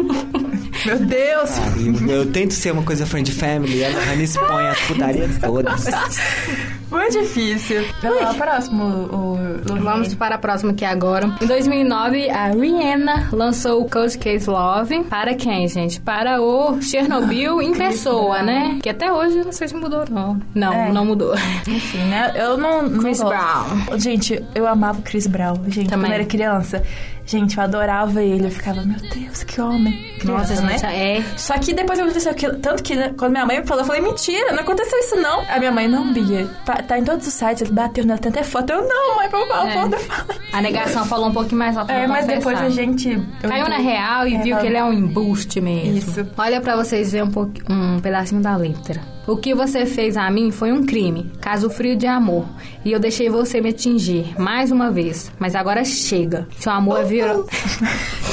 Meu Deus! Ah, eu, eu tento ser uma coisa friend family, a Rani expõe as putarias todas. Muito difícil. Vamos lá, próximo, o, o Vamos para a próxima aqui agora. Em 2009, a Rihanna lançou o Cold Case Love. Para quem, gente? Para o Chernobyl em pessoa, né? Que até hoje não sei se mudou, não. Não, É. não mudou. Enfim, né? Eu não. não Chris gosto. Brown. Gente, eu amava o Chris Brown, gente, Também. quando era criança. Gente, eu adorava ele. Eu ficava, meu Deus, que homem. Nossa, Criança, gente, né? é. Só que depois aconteceu aquilo. Tanto que né, quando minha mãe me falou, eu falei, mentira, não aconteceu isso não. A minha mãe, não, Bia. Tá, em todos os sites, ele bateu nela, tem até foto. Eu, não, mãe, por favor, É. não fala. A negação falou um pouquinho mais alto. É, mas depois confessar. a gente. Caiu na real e É, viu que ele é um embuste mesmo. Isso. Olha pra vocês verem um, um pedacinho da letra. O que você fez a mim foi um crime, caso frio de amor. E eu deixei você me atingir mais uma vez. Mas agora chega. Seu amor é viol...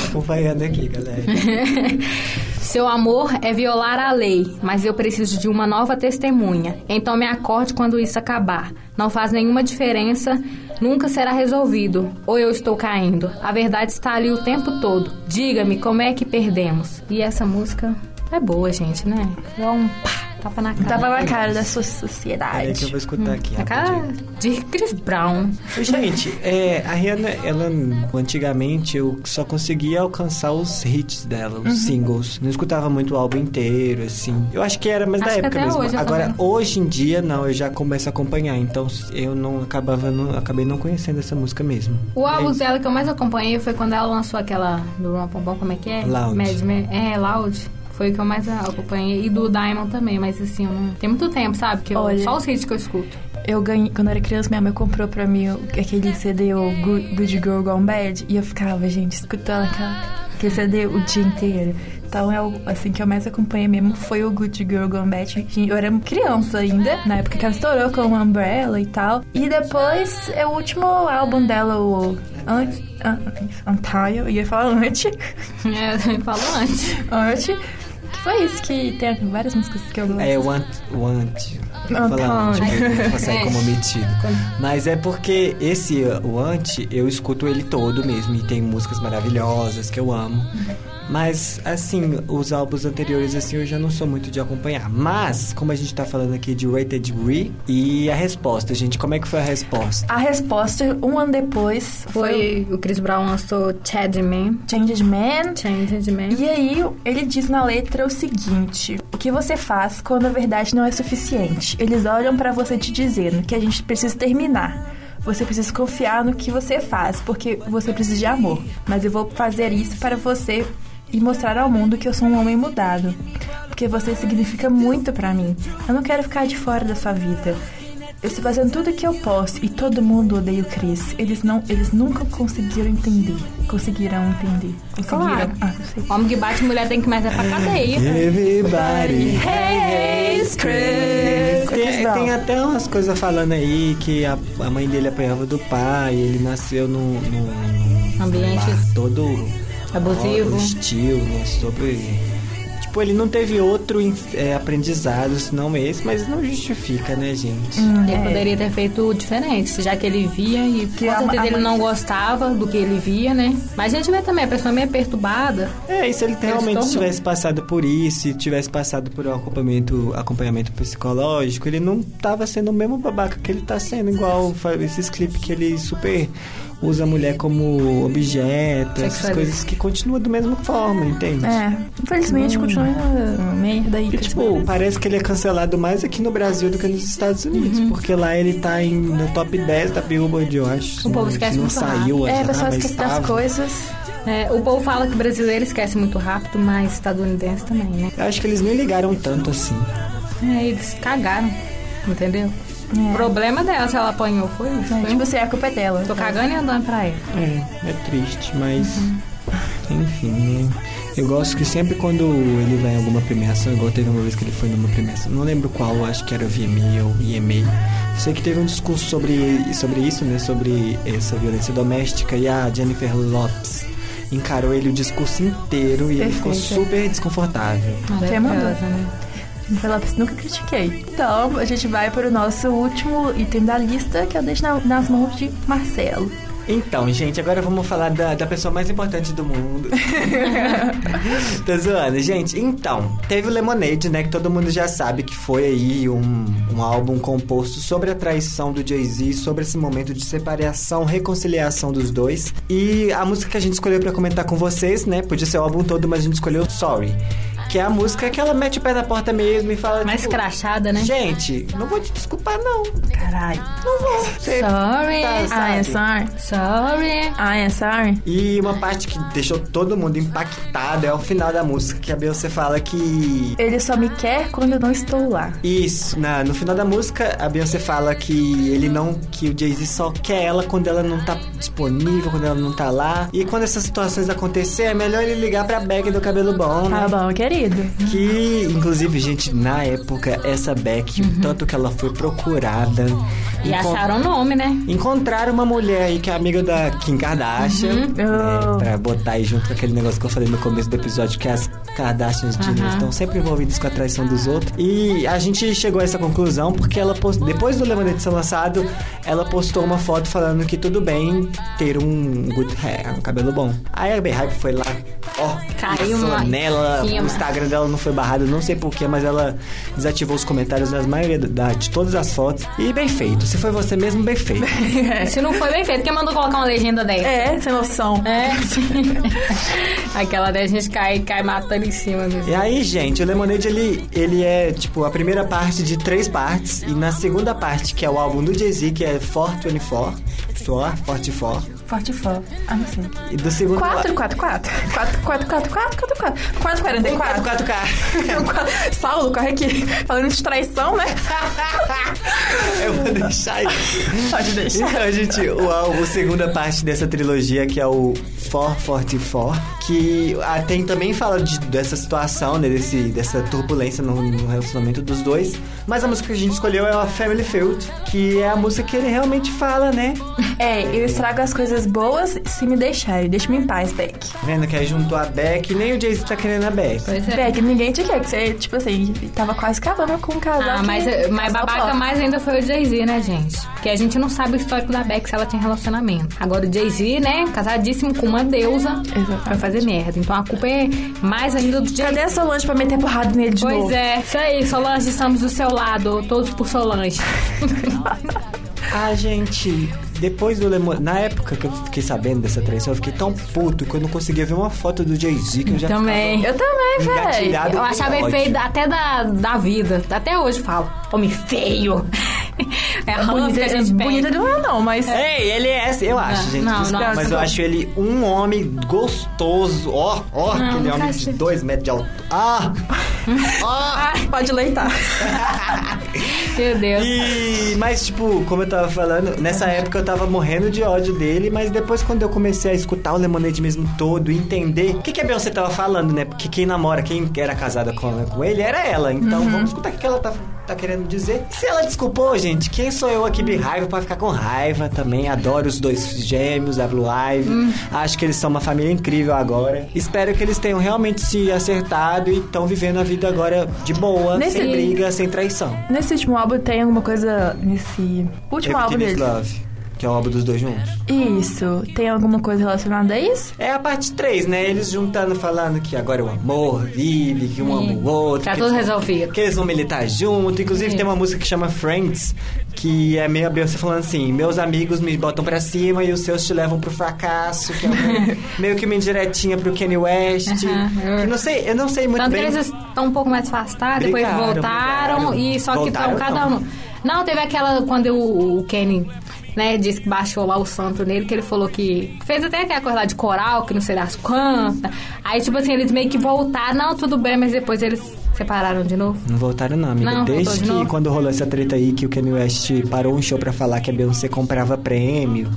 Acompanhando aqui, galera. Seu amor é violar a lei, mas eu preciso de uma nova testemunha. Então me acorde quando isso acabar. Não faz nenhuma diferença, nunca será resolvido. Ou eu estou caindo. A verdade está ali o tempo todo. Diga-me como é que perdemos. E essa música é boa, gente, né? É um pá, tapa na cara. Tava na cara da sua Peraí que eu sociedade. vou escutar aqui. Na cara de Chris Brown. Gente, é, a Rihanna, ela antigamente eu só conseguia alcançar os hits dela, Uhum. os singles. Não escutava muito o álbum inteiro, assim. Eu acho que era mais da época mesmo. hoje Agora, também. hoje em dia, não, eu já começo a acompanhar. Então eu não acabava, não, acabei não conhecendo essa música mesmo. O álbum É dela que eu mais acompanhei foi quando ela lançou aquela do Ron Pompom, como é que é? Loud. Mad é, Loud. Foi o que eu mais acompanhei. E do Diamond também, mas assim, eu não... tem muito tempo, sabe? Que eu... Olha. Só os hits que eu escuto. Eu ganhei, quando eu era criança, minha mãe comprou pra mim aquele CD, o Good, Good Girl Gone Bad, e eu ficava, gente, escutando aquela, aquele CD o dia inteiro. Então, é o, assim, que eu mais acompanhei mesmo foi o Good Girl Gone Bad. Eu era criança ainda, na época que ela estourou com o Umbrella e tal. E depois, é o último álbum dela, o... Ant- An- Untied, eu ia falar antes. É, eu falo antes. Antes. Foi isso que tem várias músicas que eu gosto. É, o Ant... O Ant... Não, Vou falar pra sair É. como omitido. Mas é porque esse, o Ant, eu escuto ele todo mesmo. E tem músicas maravilhosas que eu amo. Mas, assim, os álbuns anteriores, assim, eu já não sou muito de acompanhar. Mas, como a gente tá falando aqui de Rated Re, e a resposta, gente, como é que foi a resposta? A resposta, um ano depois, foi, Foi o Chris Brown lançou Chad Man. Changed Man. Changed Man. E aí, ele diz na letra o seguinte: O que você faz quando a verdade não é suficiente? Eles olham pra você te dizendo que a gente precisa terminar. Você precisa confiar no que você faz, porque você precisa de amor. Mas eu vou fazer isso para você e mostrar ao mundo que eu sou um homem mudado. Porque você significa muito pra mim. Eu não quero ficar de fora da sua vida. Eu estou fazendo tudo o que eu posso e todo mundo odeia o Chris. Eles não, eles nunca conseguiram entender. Conseguiram entender. Conseguiram. Claro. Ah, não sei. Homem que bate mulher tem que mais é pra cadeia. Everybody hates Chris. Tem, tem até umas coisas falando aí que a, a mãe dele apanhava do pai, ele nasceu num, num, num Ambiente lar todo abusivo. hostil, né? Sobre. Tipo, ele não teve outro é, aprendizado senão esse, mas não justifica, né, gente? Ele poderia ter feito diferente, já que ele via e Que com a- certeza a ele mãe- não gostava do que ele via, né? Mas a gente vê também, a pessoa meio perturbada. É, e se ele realmente tivesse passado por isso, e tivesse passado por um acompanhamento, acompanhamento psicológico, ele não tava sendo o mesmo babaca que ele tá sendo, igual esses clipes que ele super usa a mulher como objeto, essas coisas que continuam da mesma forma, entende? É, infelizmente continua uma merda aí. E, tipo, parece que ele é cancelado mais aqui no Brasil do que nos Estados Unidos, Uhum. porque lá ele tá em, no top 10 da Billboard, eu acho. O povo esquece não muito saiu é, já, a pessoa mas esquece das tava. coisas. É, o povo fala que brasileiro esquece muito rápido, mas estadunidense também, né? Eu acho que eles nem ligaram tanto assim. É, eles cagaram, entendeu? É. O problema dela, se ela apanhou, foi isso. É, Foi tipo assim, a culpa é dela. Tô cagando e andando pra ela. É, é triste, mas. Enfim, né? Eu gosto que sempre quando ele vai em alguma premiação, igual teve uma vez que ele foi numa premiação, não lembro qual, acho que era VMA ou EMA. Sei que teve um discurso sobre, sobre isso, né? Sobre essa violência doméstica e a Jennifer Lopes encarou ele o discurso inteiro e ele ficou super desconfortável. Quem mandou? Né? Jennifer Lopes nunca critiquei. Então, a gente vai para o nosso último item da lista, que eu deixo na- nas mãos de Marcelo. Então, gente, agora vamos falar da, da pessoa mais importante do mundo. Tô zoando, gente. Então, teve o Lemonade, né? Que todo mundo já sabe que foi aí um, um álbum composto sobre a traição do Jay-Z, sobre esse momento de separação, reconciliação dos dois. E a música que a gente escolheu pra comentar com vocês, né? Podia ser o álbum todo, mas a gente escolheu Sorry. Que é a música que ela mete o pé na porta mesmo e fala. Mais tipo, crachada, né? Gente, não vou te desculpar, não. Caralho. Não vou. Você Sorry. tá, é sabe? sorry. Sorry. Ah, é sorry. E uma parte que deixou todo mundo impactado é o final da música, que a Beyoncé fala que. Ele só me quer quando eu não estou lá. Isso, na, no final da música, a Beyoncé fala que ele não. que o Jay-Z só quer ela quando ela não tá disponível, quando ela não tá lá. E quando essas situações acontecer, é melhor ele ligar pra Beck do cabelo bom, né? Tá bom, querido. Que, inclusive, gente, na época, essa Beck, o tanto que ela foi procurada. E acharam o nome, né? Encontraram uma mulher aí que é amiga da Kim Kardashian, né, Oh. pra botar aí junto com aquele negócio que eu falei no começo do episódio, que as Kardashians de Aham. estão sempre envolvidas com a traição dos outros. E a gente chegou a essa conclusão porque ela postou, depois do Lemonade ser lançado, ela postou uma foto falando que tudo bem ter um good hair, um cabelo bom. Aí a Beehive foi lá, ó, Caiu uma nela, o Instagram dela não foi barrado, não sei porquê, mas ela desativou os comentários das maioria da, de todas as fotos. E bem feito, se foi você mesmo, bem feito. Se não foi bem feito, quem mandou colocar uma legenda dessa? É, sem noção. É. Aquela daí a gente cai, cai matando em cima mesmo. E aí, gente, o Lemonade, ele, ele é, tipo, a primeira parte de três partes. E na segunda parte, que é o álbum do Jay-Z, que é 424. 44. Forte fã. Ah, não sei. E do segundo... 4, 4, 4. 4, 4, 4, 4, 4, 4. 4, 44. 4K. Saulo, corre aqui. Falando de traição, né? Eu vou deixar isso. Pode deixar. Então, gente, o, álbum, segunda parte dessa trilogia, que é o 444, que ah, tem, também fala de- dessa situação, né, desse, dessa turbulência no, no relacionamento dos dois. Mas a música que a gente escolheu é a Family Field, que é a música que ele realmente fala, né? É, eu estrago as coisas boas se me deixarem. Deixa-me em paz, Beck. Vendo que aí juntou a Beck, nem o Jay-Z tá querendo a Beck. Pois é. Beck, ninguém te quer. Que você, tipo assim, tava quase acabando com um casal. Ah, que- mas, mas babaca mais ainda foi o Jay-Z, né, gente? Porque a gente não sabe o histórico da Beck se ela tinha relacionamento. Agora o Jay-Z, né, casadíssimo com uma deusa, Exatamente. vai fazer merda. Então a culpa é mais ainda do Jay-Z. Cadê a Solange pra meter porrada nele de Pois novo? é, isso aí, Solange, estamos do seu lado, todos por Solange. Ah, gente, depois do Lemon... Na época que eu fiquei sabendo dessa traição, eu fiquei tão puto que eu não conseguia ver uma foto do Jay-Z que eu já Também. Eu também, velho. Eu achava ódio. feio até da, da vida. Até hoje falo. Homem feio. É a ranço que a gente bonita pega. não é, não, mas. Ei, ele é, eu acho, Não, gente. não, desculpa, não, mas eu não. acho ele um homem gostoso. Ó, ó, Não, aquele homem de dois metros de altura. Ah! ah! Pode leitar. Meu Deus. E, mas, tipo, como eu tava falando, nessa época eu tava morrendo de ódio dele, mas depois quando eu comecei a escutar o Lemonade mesmo todo e entender o que, que a Beyoncé tava falando, né? Porque quem namora, quem era casada com, com ele era ela. Então Uhum. vamos escutar o que que ela tá, tá querendo dizer. Se ela desculpou, gente, quem sou eu aqui de raiva pra ficar com raiva também? Adoro os dois gêmeos, a Blue Ivy. Hum. Acho que eles são uma família incrível agora. Espero que eles tenham realmente se acertado e estão vivendo a vida agora de boa, Nesse- sem briga, sem traição. Nesse último álbum tem alguma coisa. Nesse último álbum Everything is dele. Love, que é o álbum dos dois juntos. Isso. Tem alguma coisa relacionada a isso? É a parte 3, né? Eles juntando, falando que agora o amor vive, que um ama o outro. Tá tudo eles- resolvido. Que eles vão militar junto. Inclusive Sim. tem uma música que chama Friends, que é meio a Beyoncé falando assim: Meus amigos me botam pra cima e os seus te levam pro fracasso. Que é uma- meio que uma indiretinha pro Kanye West. Que não sei, eu não sei muito Tanto bem. que eles estão um pouco mais afastados, depois Brigaram, voltaram brigaram. e só que estão Voltaram, cada não. um. Não, teve aquela quando o, o Kenny, né, disse que baixou lá o santo nele, que ele falou que fez até aquela coisa lá de coral, que não sei das quantas. Aí, tipo assim, eles meio que voltaram, não, tudo bem, mas depois eles separaram de novo. Não voltaram não, amiga. Não, Desde de que novo? quando rolou essa treta aí, que o Kanye West parou um show pra falar que a Beyoncé comprava prêmio.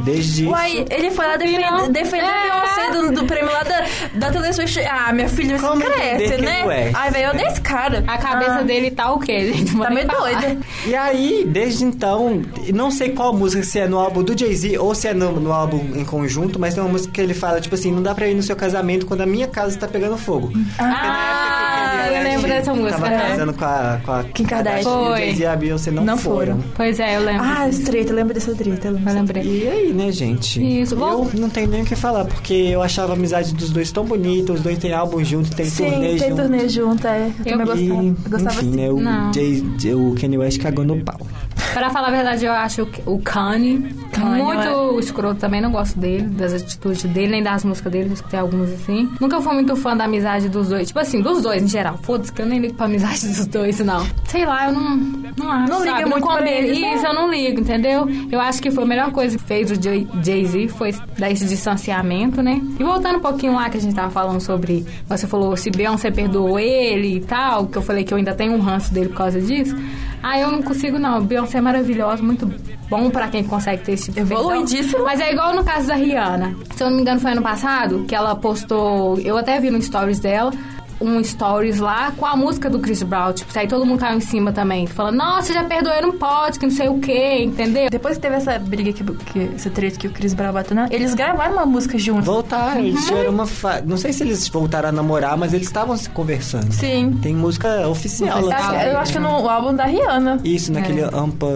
Desde Uai, ele foi lá defender, a É. Beyoncé do, do prêmio lá da, da Taylor Swift. Ah, minha filha, você Como cresce, né? é? Ai, velho, eu odeio esse cara. A cabeça Ah, dele tá o quê, Tá meio doida. E aí, desde então, não sei qual música, se é no álbum do Jay-Z ou se é no, no álbum em conjunto, mas tem uma música que ele fala, tipo assim, não dá pra ir no seu casamento quando a minha casa tá pegando fogo. Ah, eu lembro dessa música. Tava né? casando com a, com a Kim Kardashian. E Foi. E a Beyoncé não, Não foram. foram. Pois é, eu lembro. Ah, essa treta, lembra dessa treta? Eu lembro eu lembrei. E aí, né, gente? Isso, Eu bom. não tenho nem o que falar, porque eu achava a amizade dos dois tão bonita, os dois têm álbum junto, tem Sim, turnê tem junto. turnê junto, é. Eu, Eu- também gostava. Eu gostava enfim, assim. né, o. Jay, o Kanye West cagou no pau. Pra falar a verdade, eu acho o Kanye Kanye, muito escroto. Também não gosto dele, das atitudes dele, nem das músicas dele. Escutei algumas assim. Nunca fui muito fã da amizade dos dois. Tipo assim, dos dois em geral. Foda-se que eu nem ligo pra amizade dos dois, não. Sei lá, eu não, não acho. Não liga muito pra eles, né? Isso, eu não ligo, entendeu? Eu acho que foi a melhor coisa que fez o Jay- Jay-Z foi dar esse distanciamento, né? E voltando um pouquinho lá que a gente tava falando sobre. Você falou se Beyoncé perdoou ele e tal, que eu falei que eu ainda tenho um ranço dele por causa disso. Ah, eu não consigo, não. Beyoncé é maravilhosa, muito bom pra quem consegue ter esse tipo de. Evoluidíssimo. Mas é igual no caso da Rihanna. Se eu não me engano, foi ano passado que ela postou. Eu até vi no stories dela. Um stories lá com a música do Chris Brown. Tipo, aí todo mundo caiu em cima também. Falando, nossa, já perdoou, não pode, que não sei o quê, entendeu? Depois que teve essa briga, que, que, essa treta que o Chris Brown bateu, na- eles gravaram uma música juntos. Voltaram, Uhum. eles tiveram uma fa... Não sei se eles voltaram a namorar, mas eles estavam se conversando. Sim. Tem música oficial. Eu lá. acho, que- eu acho que no álbum da Rihanna. Isso, naquele É. Ampa...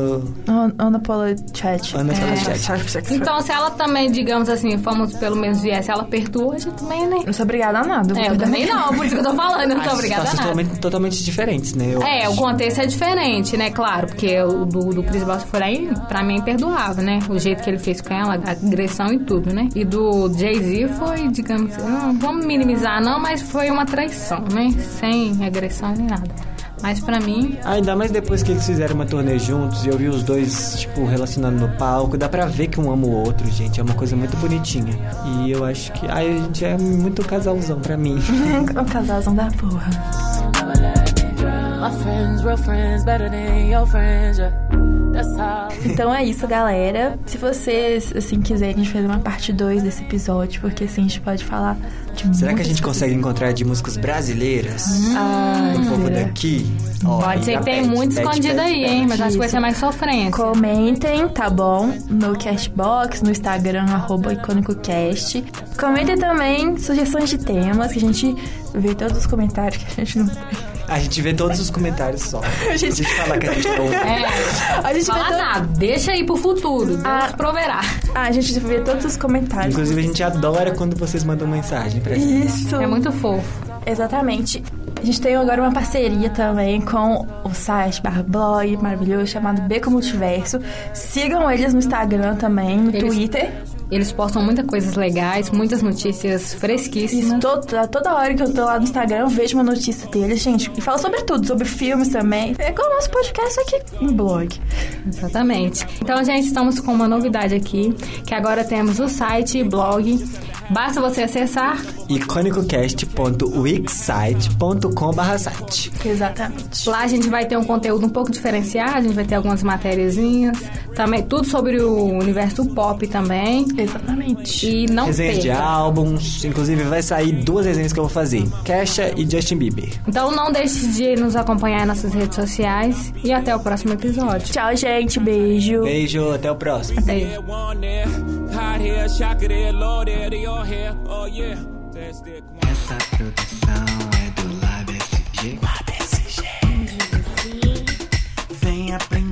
Ana Paula Chat. Ana Paula É, Chat. Então, se ela também, digamos assim, fomos pelo menos viés, ela perdoa, a gente também, né? Não sou obrigada a nada. É, eu também não, por isso que eu tô falando, não tô obrigada a totalmente, totalmente diferentes, né? Eu É, o acho. contexto é diferente, né? Claro, porque o do, do Chris Brown foi aí, pra mim, é imperdoável, né? O jeito que ele fez com ela, a agressão e tudo, né? E do Jay-Z foi, digamos, não vamos minimizar não, mas foi uma traição, né? Sem agressão nem nada. Mas pra mim, Ainda mais depois que eles fizeram uma turnê juntos e eu vi os dois, tipo, relacionando no palco. Dá pra ver que um ama o outro, gente. É uma coisa muito bonitinha. E eu acho que... Ai, a gente é muito casalzão pra mim. um casalzão da porra. My friends, real friends, better than your friends, yeah. Então é isso, galera. Se vocês, assim, quiserem, a gente fazer uma parte 2 desse episódio, porque assim, a gente pode falar de Será que a gente consegue encontrar de músicas brasileiras? Ah, do povo daqui? Ó, pode ser que tem muito escondido aí, hein? Mas acho que vai ser mais sofrência. Comentem, tá bom? No Cashbox, no Instagram, arroba IcônicoCast. Comentem também sugestões de temas, que a gente vê todos os comentários que a gente não tem. A gente vê todos os comentários só. A gente fala que a gente não... É, A gente fala vê to- nada, deixa aí pro futuro, Deus Ah. proverá. Ah, a gente vê todos os comentários. Inclusive, a gente adora quando vocês mandam mensagem pra gente. Isso. É muito fofo. Exatamente. A gente tem agora uma parceria também com o site barra blog maravilhoso chamado Beco Multiverso. Sigam eles no Instagram também, no Eles- Twitter. Eles postam muitas coisas legais, muitas notícias fresquíssimas. toda, toda hora que eu tô lá no Instagram, eu vejo uma notícia deles, gente. E fala sobre tudo, sobre filmes também. É igual o nosso podcast aqui em blog. Exatamente. Então, gente, estamos com uma novidade aqui, que agora temos o site e blog. Basta você acessar iconicocast.wixsite.com.br site. Exatamente. Lá a gente vai ter um conteúdo um pouco diferenciado, a gente vai ter algumas matériazinhas, também tudo sobre o universo pop também. Exatamente. E não Resenhas de álbuns. Inclusive, vai sair duas resenhas que eu vou fazer. Kesha e Justin Bieber. Então não deixe de nos acompanhar em nossas redes sociais e até o próximo episódio. Tchau, gente. Beijo. Beijo, até o próximo. Até. Essa produção é do LabSG. LabSG. Vem aprender.